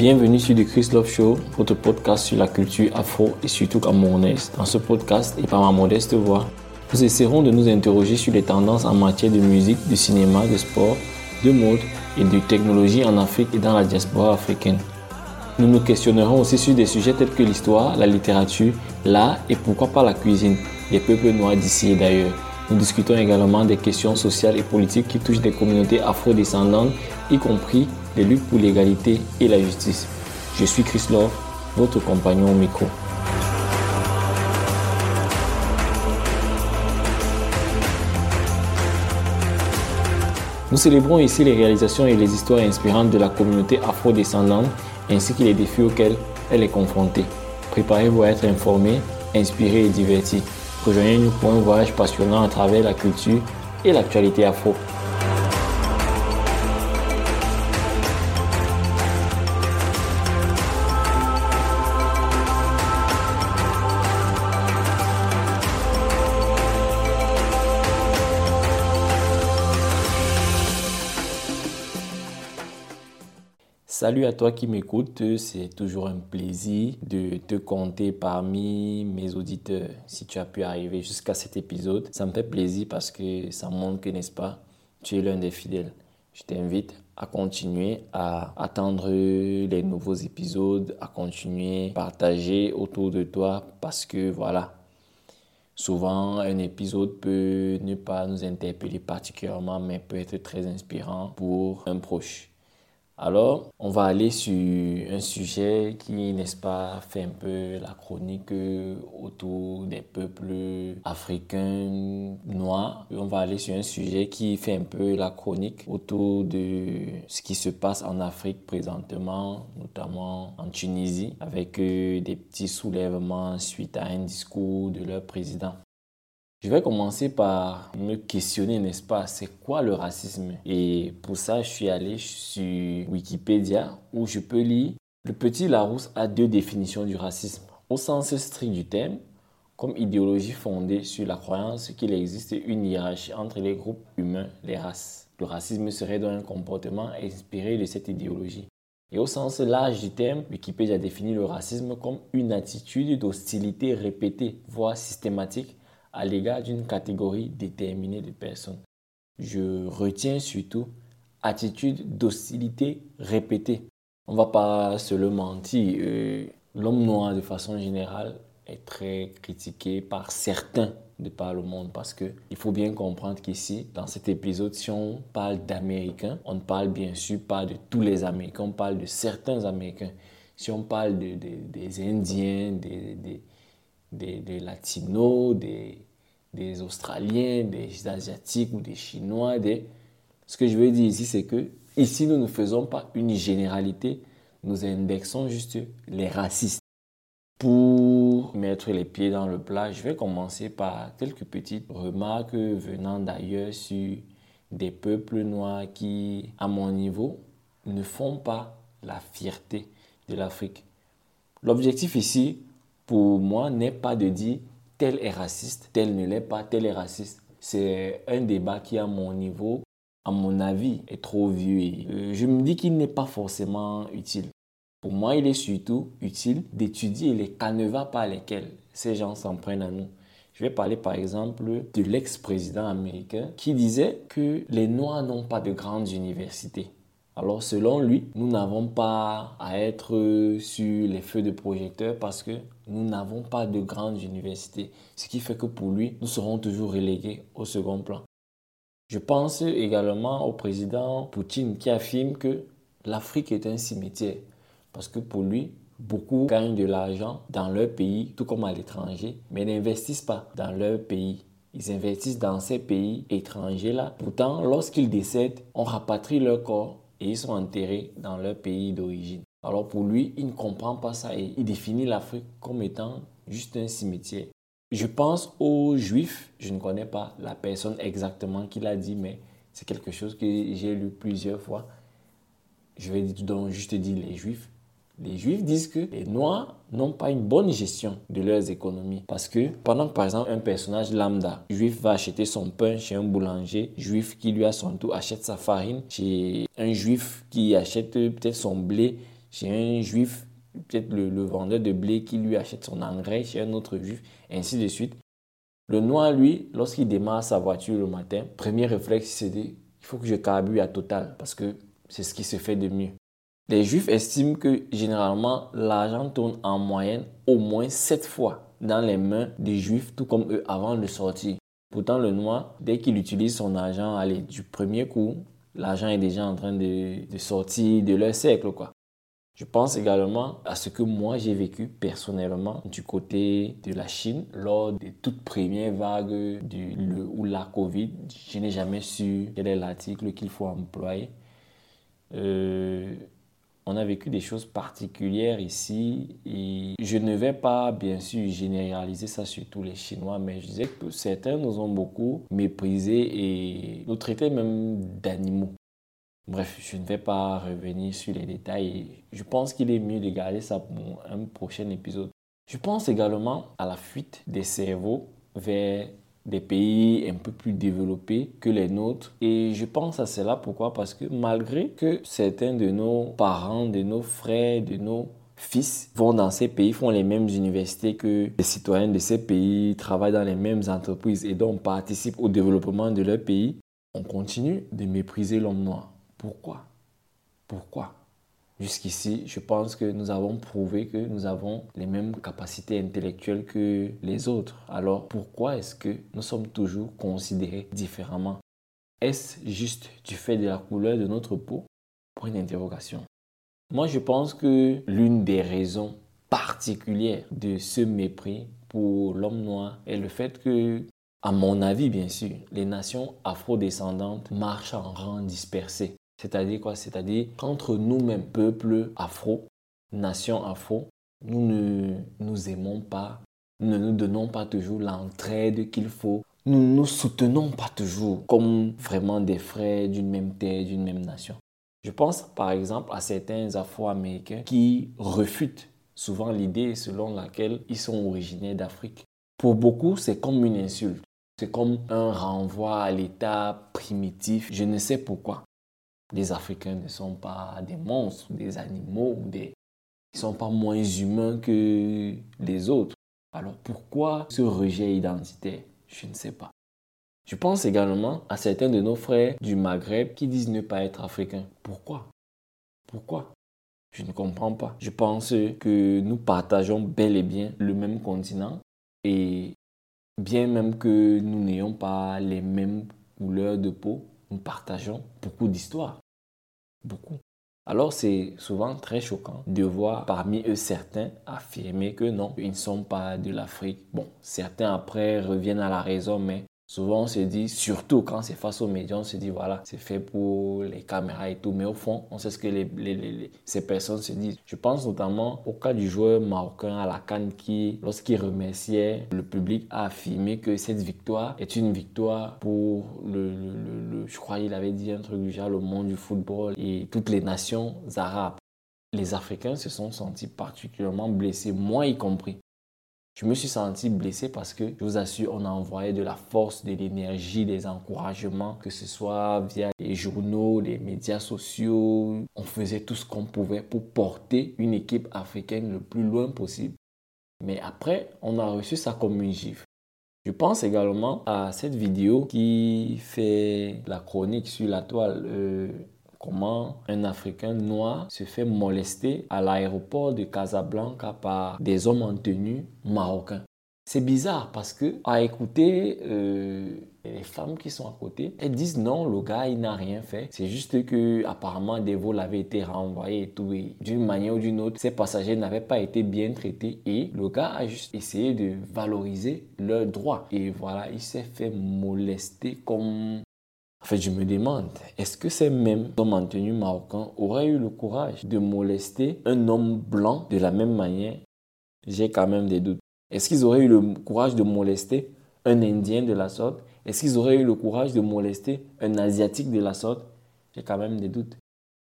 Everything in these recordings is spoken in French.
Bienvenue sur The Chris Love Show, votre podcast sur la culture afro et surtout camerounaise. Dans ce podcast et par ma modeste voix, nous essaierons de nous interroger sur les tendances en matière de musique, de cinéma, de sport, de mode et de technologie en Afrique et dans la diaspora africaine. Nous nous questionnerons aussi sur des sujets tels que l'histoire, la littérature, l'art et pourquoi pas la cuisine des peuples noirs d'ici et d'ailleurs. Nous discutons également des questions sociales et politiques qui touchent des communautés afro-descendantes, y compris les luttes pour l'égalité et la justice. Je suis Chris Love, votre compagnon au micro. Nous célébrons ici les réalisations et les histoires inspirantes de la communauté afro-descendante ainsi que les défis auxquels elle est confrontée. Préparez-vous à être informé, inspiré et diverti. Rejoignez-nous pour un voyage passionnant à travers la culture et l'actualité afro. Salut à toi qui m'écoute, c'est toujours un plaisir de te compter parmi mes auditeurs. Si tu as pu arriver jusqu'à cet épisode, ça me fait plaisir parce que ça montre que, n'est-ce pas, tu es l'un des fidèles. Je t'invite à continuer à attendre les nouveaux épisodes, à continuer à partager autour de toi parce que voilà, souvent un épisode peut ne pas nous interpeller particulièrement mais peut être très inspirant pour un proche. Alors, on va aller sur un sujet qui, n'est-ce pas, fait un peu la chronique autour des peuples africains noirs. On va aller sur un sujet qui fait un peu la chronique autour de ce qui se passe en Afrique présentement, notamment en Tunisie, avec euh, des petits soulèvements suite à un discours de leur président. Je vais commencer par me questionner, n'est-ce pas, c'est quoi le racisme? Et pour ça, je suis allé sur Wikipédia où je peux lire Le petit Larousse a deux définitions du racisme. Au sens strict du terme, comme idéologie fondée sur la croyance qu'il existe une hiérarchie entre les groupes humains, les races. Le racisme serait donc un comportement inspiré de cette idéologie. Et au sens large du terme, Wikipédia définit le racisme comme une attitude d'hostilité répétée, voire systématique, à l'égard d'une catégorie déterminée de personnes. Je retiens surtout attitude d'hostilité répétée. On ne va pas se le mentir, euh, l'homme noir de façon générale est très critiqué par certains de par le monde parce que il faut bien comprendre qu'ici, dans cet épisode, si on parle d'Américains, on ne parle bien sûr pas de tous les Américains, on parle de certains Américains. Si on parle de, des Indiens, des, des, Latinos, des, des Australiens, des Asiatiques ou des Chinois. Des... Ce que je veux dire ici, c'est que ici, nous ne faisons pas une généralité, nous indexons juste les racistes. Pour mettre les pieds dans le plat, je vais commencer par quelques petites remarques venant d'ailleurs sur des peuples noirs qui, à mon niveau, ne font pas la fierté de l'Afrique. L'objectif ici, pour moi, n'est pas de dire tel est raciste, tel ne l'est pas, tel est raciste. C'est un débat qui, à mon niveau, à mon avis, est trop vieux. Euh, je me dis qu'il n'est pas forcément utile. Pour moi, il est surtout utile d'étudier les canevas par lesquels ces gens s'en prennent à nous. Je vais parler par exemple de l'ex-président américain qui disait que les Noirs n'ont pas de grandes universités. Alors selon lui, nous n'avons pas à être sur les feux de projecteur parce que nous n'avons pas de grandes universités. Ce qui fait que pour lui, nous serons toujours relégués au second plan. Je pense également au président Poutine qui affirme que l'Afrique est un cimetière. Parce que pour lui, beaucoup gagnent de l'argent dans leur pays, tout comme à l'étranger, mais n'investissent pas dans leur pays. Ils investissent dans ces pays étrangers-là. Pourtant, lorsqu'ils décèdent, on rapatrie leur corps et ils sont enterrés dans leur pays d'origine. Alors pour lui, il ne comprend pas ça et il définit l'Afrique comme étant juste un cimetière. Je pense aux Juifs, je ne connais pas la personne exactement qui l'a dit, mais c'est quelque chose que j'ai lu plusieurs fois. Je vais donc juste dire les Juifs. Les Juifs disent que les Noirs n'ont pas une bonne gestion de leurs économies. Parce que pendant que, par exemple, un personnage lambda, juif, va acheter son pain chez un boulanger, juif qui lui, à son tour, achète sa farine chez un juif qui achète peut-être son blé chez un juif, peut-être le, vendeur de blé qui lui achète son engrais chez un autre juif, ainsi de suite. Le noir, lui, lorsqu'il démarre sa voiture le matin, premier réflexe, c'est de il faut que je carbure à total parce que c'est ce qui se fait de mieux. Les juifs estiment que généralement l'argent tourne en moyenne au moins 7 fois dans les mains des juifs, tout comme eux, avant de sortir. Pourtant, le noir, dès qu'il utilise son argent, du premier coup, l'argent est déjà en train de, de, sortir de leur cercle, quoi. Je pense également à ce que moi j'ai vécu personnellement du côté de la Chine lors des toutes premières vagues du, le, ou la Covid. Je n'ai jamais su quel est l'article qu'il faut employer. Euh, on a vécu des choses particulières ici et je ne vais pas bien sûr généraliser ça sur tous les Chinois, mais je disais que certains nous ont beaucoup méprisés et nous traitaient même d'animaux. Bref, je ne vais pas revenir sur les détails. Je pense qu'il est mieux de garder ça pour un prochain épisode. Je pense également à la fuite des cerveaux vers des pays un peu plus développés que les nôtres. Et je pense à cela pourquoi? Parce que malgré que certains de nos parents, de nos frères, de nos fils vont dans ces pays, font les mêmes universités que les citoyens de ces pays, travaillent dans les mêmes entreprises et donc participent au développement de leur pays, on continue de mépriser l'homme noir. Pourquoi? Pourquoi? Jusqu'ici, je pense que nous avons prouvé que nous avons les mêmes capacités intellectuelles que les autres. Alors pourquoi est-ce que nous sommes toujours considérés différemment? Est-ce juste du fait de la couleur de notre peau? Pour une interrogation. Moi, je pense que l'une des raisons particulières de ce mépris pour l'homme noir est le fait que, à mon avis bien sûr, les nations afro-descendantes marchent en rang dispersé. C'est-à-dire quoi? C'est-à-dire qu'entre nous-mêmes, peuple afro, nation afro, nous ne nous aimons pas, ne nous donnons pas toujours l'entraide qu'il faut. Nous ne nous soutenons pas toujours comme vraiment des frères d'une même terre, d'une même nation. Je pense par exemple à certains Afro-Américains qui refutent souvent l'idée selon laquelle ils sont originaires d'Afrique. Pour beaucoup, c'est comme une insulte. C'est comme un renvoi à l'état primitif. Je ne sais pourquoi les Africains ne sont pas des monstres, des animaux, ils ne sont pas moins humains que les autres. Alors pourquoi ce rejet identitaire? Je ne sais pas. Je pense également à certains de nos frères du Maghreb qui disent ne pas être africains. Pourquoi? Pourquoi? Je ne comprends pas. Je pense que nous partageons bel et bien le même continent et bien même que nous n'ayons pas les mêmes couleurs de peau, nous partageons beaucoup d'histoires. Beaucoup. Alors c'est souvent très choquant de voir parmi eux certains affirmer que non, ils ne sont pas de l'Afrique. Bon, certains après reviennent à la raison, mais Souvent, on se dit, surtout quand c'est face aux médias, on se dit, voilà, c'est fait pour les caméras et tout. Mais au fond, on sait ce que ces personnes se disent. Je pense notamment au cas du joueur marocain à la Cannes qui, lorsqu'il remerciait le public, a affirmé que cette victoire est une victoire pour le, je crois qu'il avait dit un truc du le monde du football et toutes les nations arabes. Les Africains se sont sentis particulièrement blessés, moi y compris. Je me suis senti blessé parce que, je vous assure, on a envoyé de la force, de l'énergie, des encouragements, que ce soit via les journaux, les médias sociaux. On faisait tout ce qu'on pouvait pour porter une équipe africaine le plus loin possible. Mais après, on a reçu ça comme une gifle. Je pense également à cette vidéo qui fait la chronique sur la toile. Euh, comment un Africain noir se fait molester à l'aéroport de Casablanca par des hommes en tenue marocains. C'est bizarre parce que à écouter euh, les femmes qui sont à côté, elles disent non, le gars il n'a rien fait. C'est juste que apparemment des vols avaient été renvoyés et tout. d'une manière ou d'une autre, ces passagers n'avaient pas été bien traités et le gars a juste essayé de valoriser leurs droits. Et voilà, il s'est fait molester comme en fait, je me demande, est-ce que ces mêmes hommes en tenue marocain auraient eu le courage de molester un homme blanc de la même manière? J'ai quand même des doutes. Est-ce qu'ils auraient eu le courage de molester un Indien de la sorte? Est-ce qu'ils auraient eu le courage de molester un Asiatique de la sorte? J'ai quand même des doutes.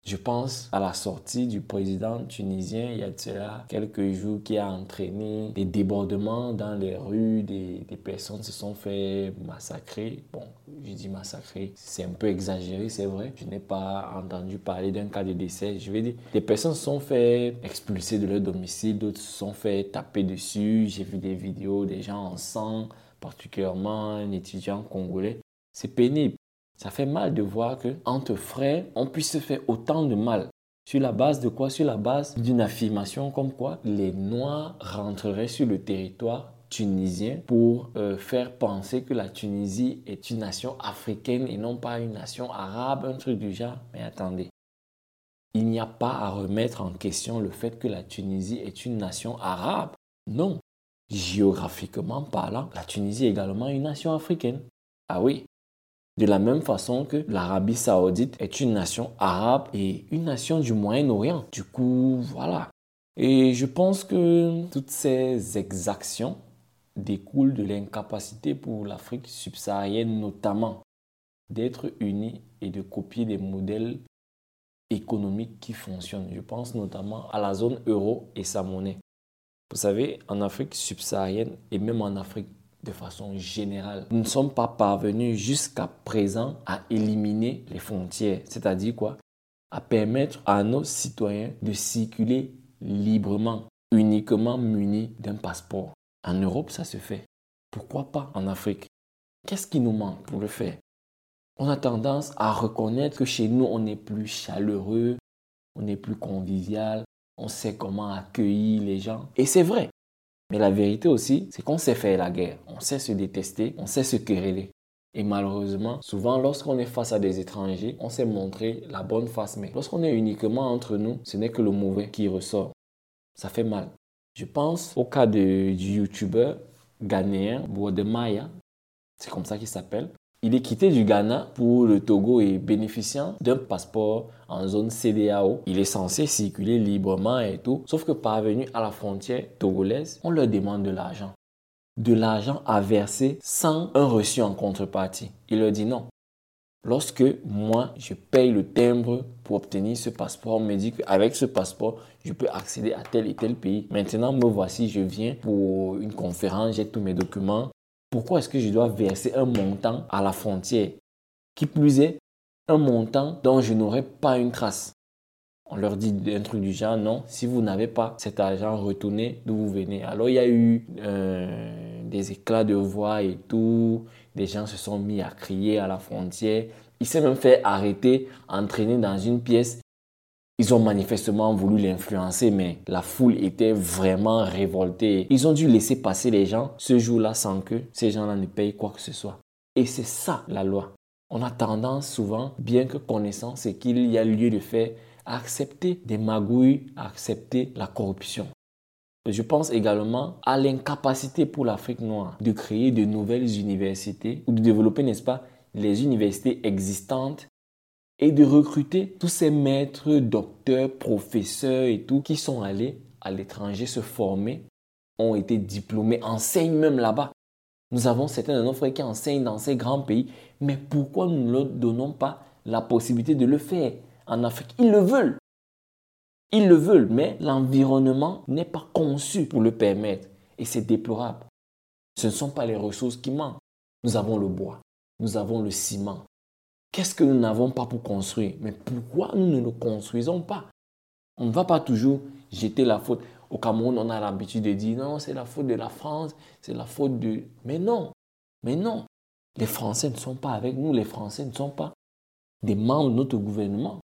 Je pense à la sortie du président tunisien il y a de cela quelques jours qui a entraîné des débordements dans les rues, des, des personnes se sont fait massacrer. Bon, je dis massacré, c'est un peu exagéré, c'est vrai. Je n'ai pas entendu parler d'un cas de décès. Je vais dire, des personnes se sont fait expulser de leur domicile, d'autres se sont fait taper dessus. J'ai vu des vidéos des gens en sang, particulièrement un étudiant congolais. C'est pénible. Ça fait mal de voir que entre frères, on puisse se faire autant de mal. Sur la base de quoi? Sur la base d'une affirmation comme quoi les Noirs rentreraient sur le territoire tunisien pour euh, faire penser que la Tunisie est une nation africaine et non pas une nation arabe, un truc du genre. Mais attendez, il n'y a pas à remettre en question le fait que la Tunisie est une nation arabe. Non, géographiquement parlant, la Tunisie est également une nation africaine. Ah oui, de la même façon que l'Arabie saoudite est une nation arabe et une nation du Moyen-Orient. Du coup, voilà. Et je pense que toutes ces exactions découlent de l'incapacité pour l'Afrique subsaharienne notamment d'être unie et de copier des modèles économiques qui fonctionnent. Je pense notamment à la zone euro et sa monnaie. Vous savez, en Afrique subsaharienne et même en Afrique de façon générale, nous ne sommes pas parvenus jusqu'à présent à éliminer les frontières. C'est-à-dire quoi? À permettre à nos citoyens de circuler librement, uniquement munis d'un passeport. En Europe, ça se fait. Pourquoi pas en Afrique? Qu'est-ce qui nous manque pour le faire? On a tendance à reconnaître que chez nous, on est plus chaleureux, on est plus convivial, on sait comment accueillir les gens. Et c'est vrai. Mais la vérité aussi, c'est qu'on sait faire la guerre. On sait se détester, on sait se quereller. Et malheureusement, souvent lorsqu'on est face à des étrangers, on sait montrer la bonne face. Mais lorsqu'on est uniquement entre nous, ce n'est que le mauvais qui ressort. Ça fait mal. Je pense au cas du youtubeur ghanéen Maya, c'est comme ça qu'il s'appelle. Il est quitté du Ghana pour le Togo et bénéficiant d'un passeport en zone CDAO. Il est censé circuler librement et tout. Sauf que parvenu à la frontière togolaise, on leur demande de l'argent. De l'argent à verser sans un reçu en contrepartie. Il leur dit non. Lorsque moi, je paye le timbre pour obtenir ce passeport, on me dit qu'avec ce passeport, je peux accéder à tel et tel pays. Maintenant, me voici, je viens pour une conférence, j'ai tous mes documents. Pourquoi est-ce que je dois verser un montant à la frontière? Qui plus est, un montant dont je n'aurai pas une trace. On leur dit un truc du genre, non, si vous n'avez pas cet argent, retournez d'où vous venez? Alors il y a eu euh, des éclats de voix et tout. Des gens se sont mis à crier à la frontière. Il s'est même fait arrêter, entraîner dans une pièce. Ils ont manifestement voulu l'influencer, mais la foule était vraiment révoltée. Ils ont dû laisser passer les gens ce jour-là sans que ces gens-là ne payent quoi que ce soit. Et c'est ça la loi. On a tendance souvent, bien que connaissant ce qu'il y a lieu de faire, à accepter des magouilles, à accepter la corruption. Je pense également à l'incapacité pour l'Afrique noire de créer de nouvelles universités ou de développer, n'est-ce pas, les universités existantes et de recruter tous ces maîtres, docteurs, professeurs et tout qui sont allés à l'étranger se former, ont été diplômés, enseignent même là-bas. Nous avons certains de nos frères qui enseignent dans ces grands pays, mais pourquoi nous ne leur donnons pas la possibilité de le faire en Afrique? Ils le veulent. Ils le veulent, mais l'environnement n'est pas conçu pour le permettre. Et c'est déplorable. Ce ne sont pas les ressources qui manquent. Nous avons le bois, nous avons le ciment. Qu'est-ce que nous n'avons pas pour construire? Mais pourquoi nous ne le construisons pas? On ne va pas toujours jeter la faute. Au Cameroun, on a l'habitude de dire non, c'est la faute de la France, c'est la faute de... Mais non, mais non. Les Français ne sont pas avec nous, les Français ne sont pas des membres de notre gouvernement.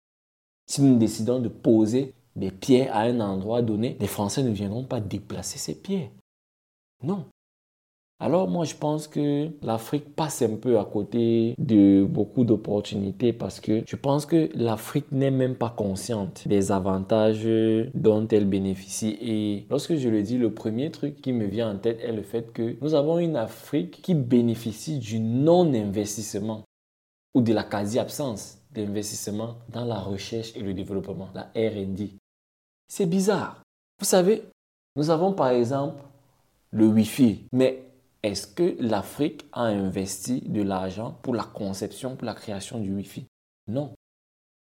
Si nous décidons de poser des pierres à un endroit donné, les Français ne viendront pas déplacer ces pierres. Non. Alors moi je pense que l'Afrique passe un peu à côté de beaucoup d'opportunités parce que je pense que l'Afrique n'est même pas consciente des avantages dont elle bénéficie. Et lorsque je le dis, le premier truc qui me vient en tête est le fait que nous avons une Afrique qui bénéficie du non-investissement ou de la quasi-absence d'investissement dans la recherche et le développement, la RD. C'est bizarre. Vous savez, nous avons par exemple le Wi-Fi, mais est-ce que l'Afrique a investi de l'argent pour la conception, pour la création du Wi-Fi? Non.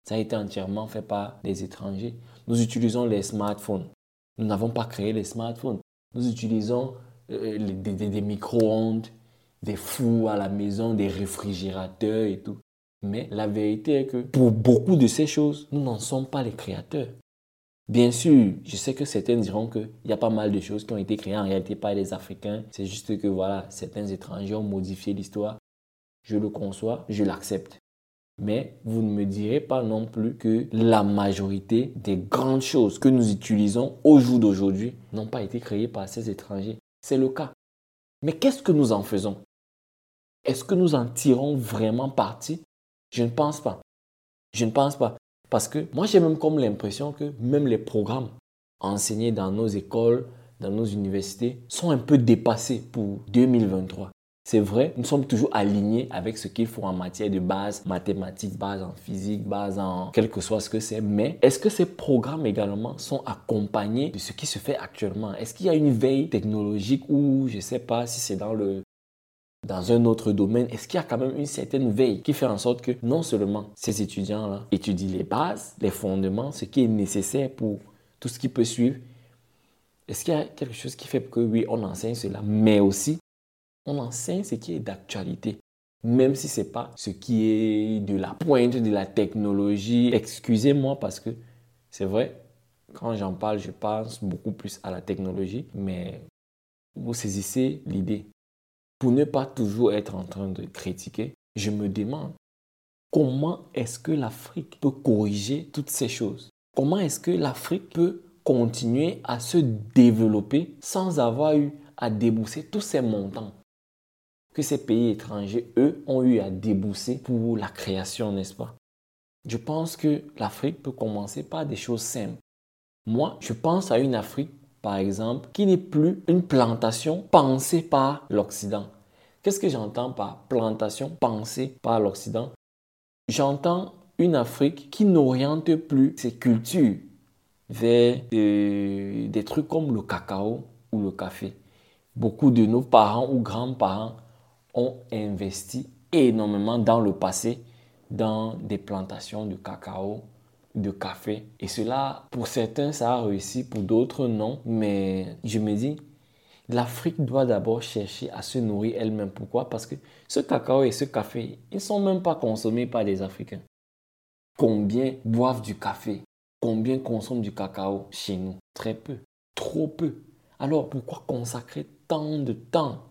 Ça a été entièrement fait par des étrangers. Nous utilisons les smartphones. Nous n'avons pas créé les smartphones. Nous utilisons euh, des, des micro-ondes, des fours à la maison, des réfrigérateurs et tout. Mais la vérité est que pour beaucoup de ces choses, nous n'en sommes pas les créateurs. Bien sûr, je sais que certains diront qu'il y a pas mal de choses qui ont été créées en réalité par les Africains. C'est juste que voilà, certains étrangers ont modifié l'histoire. Je le conçois, je l'accepte. Mais vous ne me direz pas non plus que la majorité des grandes choses que nous utilisons au jour d'aujourd'hui n'ont pas été créées par ces étrangers. C'est le cas. Mais qu'est-ce que nous en faisons? Est-ce que nous en tirons vraiment parti? Je ne pense pas. Je ne pense pas. Parce que moi, j'ai même comme l'impression que même les programmes enseignés dans nos écoles, dans nos universités, sont un peu dépassés pour 2023. C'est vrai, nous sommes toujours alignés avec ce qu'il faut en matière de base mathématiques, base en physique, base en quel que soit ce que c'est. Mais est-ce que ces programmes également sont accompagnés de ce qui se fait actuellement? Est-ce qu'il y a une veille technologique ou je ne sais pas si c'est dans le dans un autre domaine, est-ce qu'il y a quand même une certaine veille qui fait en sorte que non seulement ces étudiants-là étudient les bases, les fondements, ce qui est nécessaire pour tout ce qui peut suivre, est-ce qu'il y a quelque chose qui fait que oui, on enseigne cela, mais aussi on enseigne ce qui est d'actualité, même si ce n'est pas ce qui est de la pointe de la technologie. Excusez-moi parce que c'est vrai, quand j'en parle, je pense beaucoup plus à la technologie, mais vous saisissez l'idée pour ne pas toujours être en train de critiquer, je me demande comment est-ce que l'Afrique peut corriger toutes ces choses? Comment est-ce que l'Afrique peut continuer à se développer sans avoir eu à débourser tous ces montants que ces pays étrangers, eux, ont eu à débourser pour la création, n'est-ce pas? Je pense que l'Afrique peut commencer par des choses simples. Moi, je pense à une Afrique par exemple, qui n'est plus une plantation pensée par l'Occident. Qu'est-ce que j'entends par plantation pensée par l'Occident? J'entends une Afrique qui n'oriente plus ses cultures vers euh, des trucs comme le cacao ou le café. Beaucoup de nos parents ou grands-parents ont investi énormément dans le passé dans des plantations de cacao, de café. Et cela, pour certains, ça a réussi, pour d'autres, non. Mais je me dis, l'Afrique doit d'abord chercher à se nourrir elle-même. Pourquoi? Parce que ce cacao et ce café, ils ne sont même pas consommés par les Africains. Combien boivent du café? Combien consomment du cacao chez nous? Très peu. Trop peu. Alors pourquoi consacrer tant de temps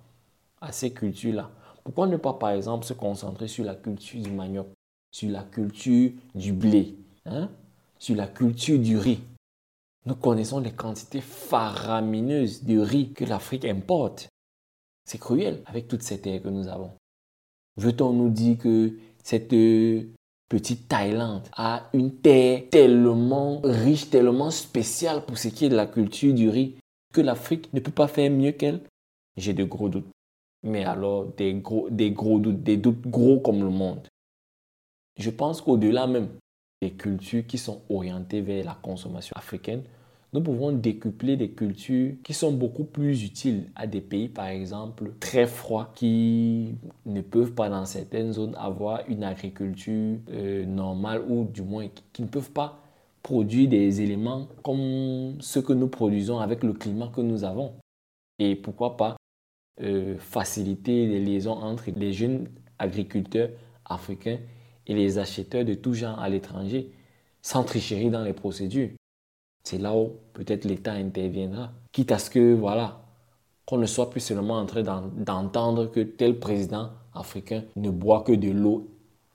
à ces cultures-là? Pourquoi ne pas, par exemple, se concentrer sur la culture du manioc, sur la culture du blé, Hein, sur la culture du riz? Nous connaissons les quantités faramineuses de riz que l'Afrique importe. C'est cruel avec toute cette terre que nous avons. Veut-on nous dire que cette euh, petite Thaïlande a une terre tellement riche, tellement spéciale pour ce qui est de la culture du riz, que l'Afrique ne peut pas faire mieux qu'elle? J'ai de gros doutes. Mais alors, des gros, des gros doutes, des doutes gros comme le monde. Je pense qu'au-delà même des cultures qui sont orientées vers la consommation africaine, nous pouvons décupler des cultures qui sont beaucoup plus utiles à des pays, par exemple, très froids, qui ne peuvent pas dans certaines zones avoir une agriculture euh, normale ou du moins qui ne peuvent pas produire des éléments comme ceux que nous produisons avec le climat que nous avons. Et pourquoi pas euh, faciliter les liaisons entre les jeunes agriculteurs africains et les acheteurs de tout genre à l'étranger, sans tricherie dans les procédures. C'est là où peut-être l'État interviendra, quitte à ce que, voilà, qu'on ne soit plus seulement en train d'entendre que tel président africain ne boit que de l'eau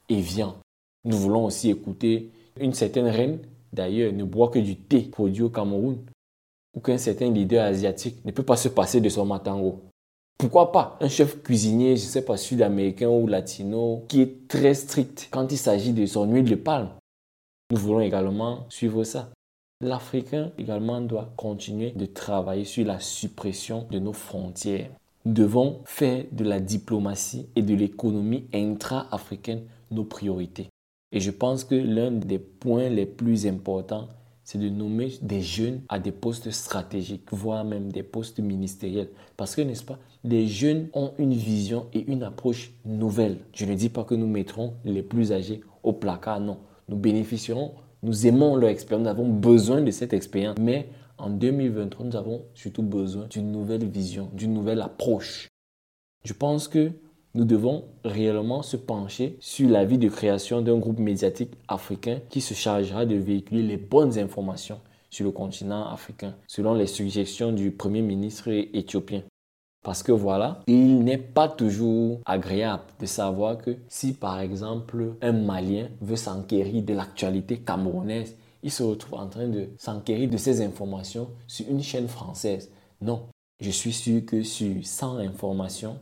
et vient. Nous voulons aussi écouter une certaine reine, d'ailleurs, ne boit que du thé produit au Cameroun, ou qu'un certain leader asiatique ne peut pas se passer de son matango. Pourquoi pas un chef cuisinier, je ne sais pas, sud-américain ou latino, qui est très strict quand il s'agit de son huile de palme? Nous voulons également suivre ça. L'Africain également doit continuer de travailler sur la suppression de nos frontières. Nous devons faire de la diplomatie et de l'économie intra-africaine nos priorités. Et je pense que l'un des points les plus importants, c'est de nommer des jeunes à des postes stratégiques, voire même des postes ministériels. Parce que, n'est-ce pas, les jeunes ont une vision et une approche nouvelle. Je ne dis pas que nous mettrons les plus âgés au placard, non. Nous bénéficierons, nous aimons leur expérience, nous avons besoin de cette expérience. Mais en 2023, nous avons surtout besoin d'une nouvelle vision, d'une nouvelle approche. Je pense que nous devons réellement se pencher sur la vie de création d'un groupe médiatique africain qui se chargera de véhiculer les bonnes informations sur le continent africain, selon les suggestions du Premier ministre éthiopien. Parce que voilà, il n'est pas toujours agréable de savoir que si par exemple un Malien veut s'enquérir de l'actualité camerounaise, il se retrouve en train de s'enquérir de ces informations sur une chaîne française. Non, je suis sûr que sur 100 informations,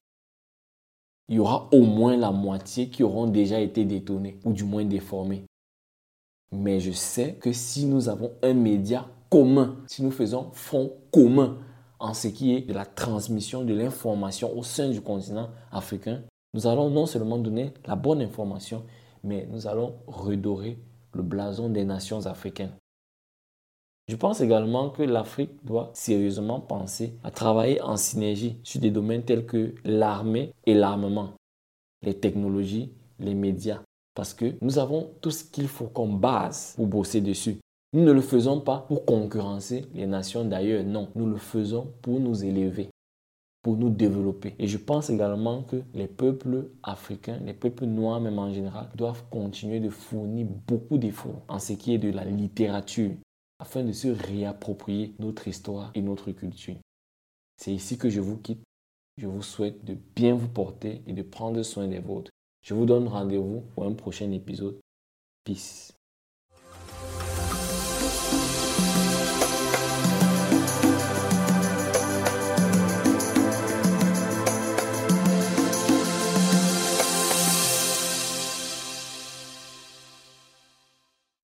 il y aura au moins la moitié qui auront déjà été détonnées ou du moins déformées. Mais je sais que si nous avons un média commun, si nous faisons front commun en ce qui est de la transmission de l'information au sein du continent africain, nous allons non seulement donner la bonne information, mais nous allons redorer le blason des nations africaines. Je pense également que l'Afrique doit sérieusement penser à travailler en synergie sur des domaines tels que l'armée et l'armement, les technologies, les médias, parce que nous avons tout ce qu'il faut comme base pour bosser dessus. Nous ne le faisons pas pour concurrencer les nations d'ailleurs, non, nous le faisons pour nous élever, pour nous développer. Et je pense également que les peuples africains, les peuples noirs même en général, doivent continuer de fournir beaucoup d'efforts en ce qui est de la littérature, afin de se réapproprier notre histoire et notre culture. C'est ici que je vous quitte. Je vous souhaite de bien vous porter et de prendre soin des vôtres. Je vous donne rendez-vous pour un prochain épisode. Peace.